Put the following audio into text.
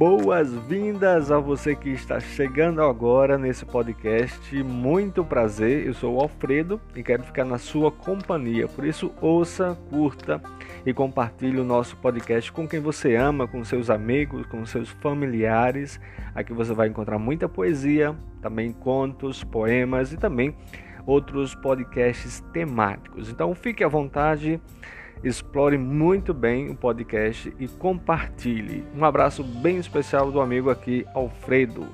boas-vindas a você que está chegando agora nesse podcast. Muito prazer, eu sou o Alfredo e quero ficar na sua companhia. Por isso, ouça, curta e compartilhe o nosso podcast com quem você ama, com seus amigos, com seus familiares. Aqui você vai encontrar muita poesia, também contos, poemas e também outros podcasts temáticos. Então, fique à vontade explore muito bem o podcast e compartilhe. Um abraço bem especial do amigo aqui, Alfredo.